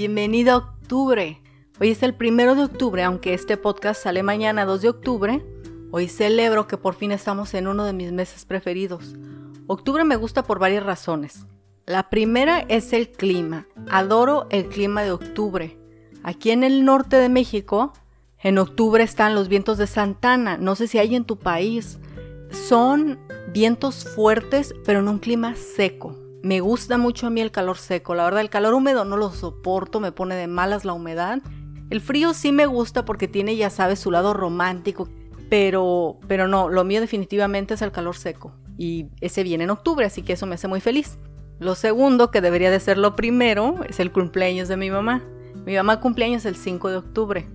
Bienvenido a octubre. Hoy es el primero de octubre, aunque este podcast sale mañana 2 de octubre. Hoy celebro que por fin estamos en uno de mis meses preferidos. Octubre me gusta por varias razones. La primera es el clima. Adoro el clima de octubre. Aquí en el norte de México, en octubre están los vientos de Santana. No sé si hay en tu país. Son vientos fuertes, pero en un clima seco. Me gusta mucho a mí el calor seco. La verdad, el calor húmedo no lo soporto, me pone de malas la humedad. El frío sí me gusta porque tiene, ya sabes, su lado romántico. Pero, pero no, lo mío definitivamente es el calor seco. Y ese viene en octubre, así que eso me hace muy feliz. Lo segundo, que debería de ser lo primero, es el cumpleaños de mi mamá. Mi mamá cumpleaños el 5 de octubre.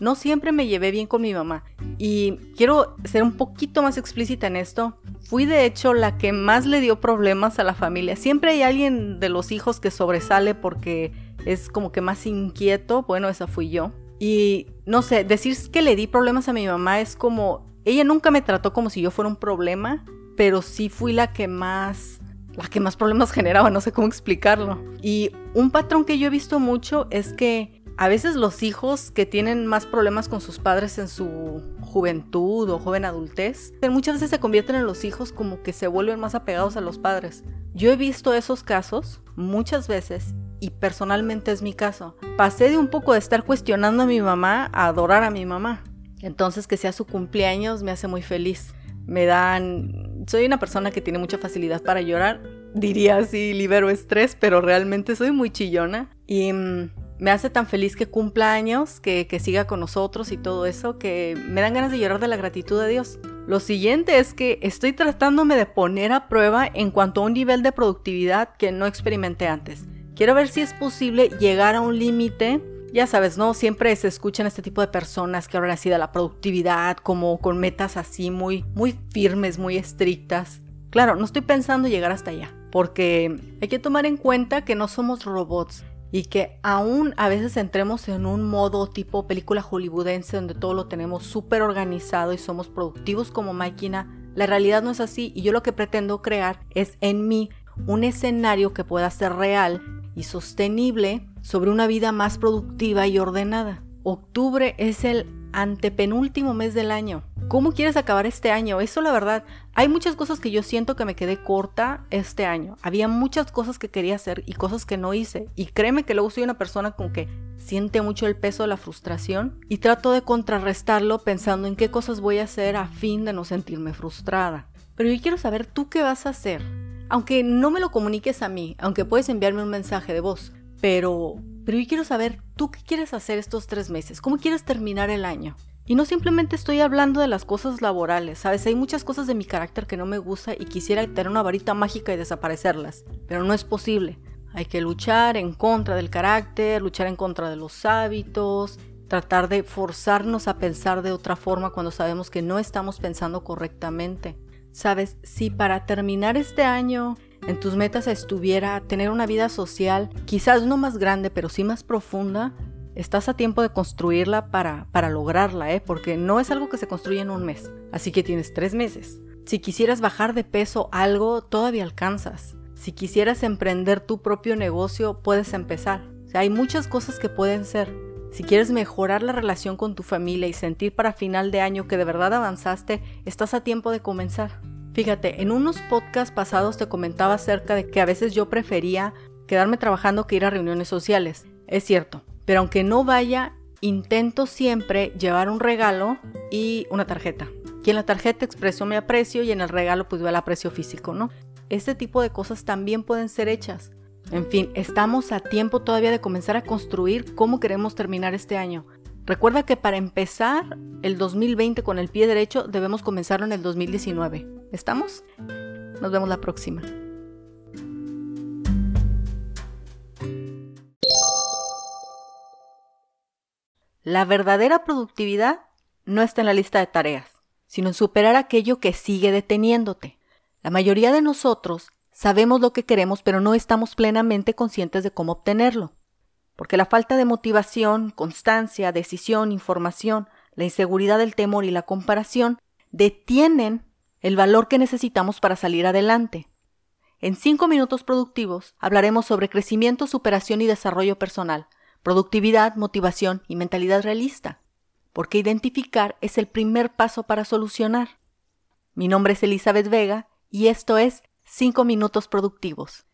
No siempre me llevé bien con mi mamá. Y quiero ser un poquito más explícita en esto. Fui de hecho la que más le dio problemas a la familia. Siempre hay alguien de los hijos que sobresale porque es como que más inquieto. Bueno, esa fui yo. Y no sé, decir que le di problemas a mi mamá es como... Ella nunca me trató como si yo fuera un problema, pero sí fui la que más la que más problemas generaba, no sé cómo explicarlo. Y un patrón que yo he visto mucho es que a veces los hijos que tienen más problemas con sus padres en su juventud o joven adultez, muchas veces se convierten en los hijos como que se vuelven más apegados a los padres. Yo he visto esos casos muchas veces y personalmente es mi caso. Pasé de un poco de estar cuestionando a mi mamá a adorar a mi mamá. Entonces que sea su cumpleaños me hace muy feliz. Me dan soy una persona que tiene mucha facilidad para llorar. Diría así, libero estrés, pero realmente soy muy chillona. Y mm, me hace tan feliz que cumpla años, que, que siga con nosotros y todo eso, que me dan ganas de llorar de la gratitud de Dios. Lo siguiente es que estoy tratándome de poner a prueba en cuanto a un nivel de productividad que no experimenté antes. Quiero ver si es posible llegar a un límite ya sabes, ¿no? Siempre se escuchan este tipo de personas que hablan así de la productividad, como con metas así muy, muy firmes, muy estrictas. Claro, no estoy pensando llegar hasta allá, porque hay que tomar en cuenta que no somos robots y que aún a veces entremos en un modo tipo película hollywoodense donde todo lo tenemos súper organizado y somos productivos como máquina. La realidad no es así y yo lo que pretendo crear es en mí un escenario que pueda ser real y sostenible sobre una vida más productiva y ordenada. Octubre es el antepenúltimo mes del año. ¿Cómo quieres acabar este año? Eso la verdad, hay muchas cosas que yo siento que me quedé corta este año. Había muchas cosas que quería hacer y cosas que no hice. Y créeme que luego soy una persona con que siente mucho el peso de la frustración y trato de contrarrestarlo pensando en qué cosas voy a hacer a fin de no sentirme frustrada. Pero yo quiero saber tú qué vas a hacer. Aunque no me lo comuniques a mí, aunque puedes enviarme un mensaje de voz, pero, pero yo quiero saber, ¿tú qué quieres hacer estos tres meses? ¿Cómo quieres terminar el año? Y no simplemente estoy hablando de las cosas laborales, ¿sabes? Hay muchas cosas de mi carácter que no me gusta y quisiera tener una varita mágica y desaparecerlas, pero no es posible. Hay que luchar en contra del carácter, luchar en contra de los hábitos, tratar de forzarnos a pensar de otra forma cuando sabemos que no estamos pensando correctamente. Sabes, si para terminar este año en tus metas estuviera tener una vida social, quizás no más grande, pero sí más profunda, estás a tiempo de construirla para, para lograrla, ¿eh? porque no es algo que se construye en un mes. Así que tienes tres meses. Si quisieras bajar de peso algo, todavía alcanzas. Si quisieras emprender tu propio negocio, puedes empezar. hay muchas cosas que pueden ser. Si quieres mejorar la relación con tu familia y sentir para final de año que de verdad avanzaste, estás a tiempo de comenzar. Fíjate, en unos podcasts pasados te comentaba acerca de que a veces yo prefería quedarme trabajando que ir a reuniones sociales. Es cierto, pero aunque no vaya, intento siempre llevar un regalo y una tarjeta. Y en la tarjeta expreso mi aprecio y en el regalo pues veo el aprecio físico, ¿no? Este tipo de cosas también pueden ser hechas. En fin, estamos a tiempo todavía de comenzar a construir cómo queremos terminar este año. Recuerda que para empezar el 2020 con el pie derecho debemos comenzarlo en el 2019. ¿Estamos? Nos vemos la próxima. La verdadera productividad no está en la lista de tareas, sino en superar aquello que sigue deteniéndote. La mayoría de nosotros sabemos lo que queremos, pero no estamos plenamente conscientes de cómo obtenerlo porque la falta de motivación, constancia, decisión, información, la inseguridad del temor y la comparación detienen el valor que necesitamos para salir adelante. En cinco minutos productivos hablaremos sobre crecimiento, superación y desarrollo personal, productividad, motivación y mentalidad realista, porque identificar es el primer paso para solucionar. Mi nombre es Elizabeth Vega y esto es 5 minutos productivos.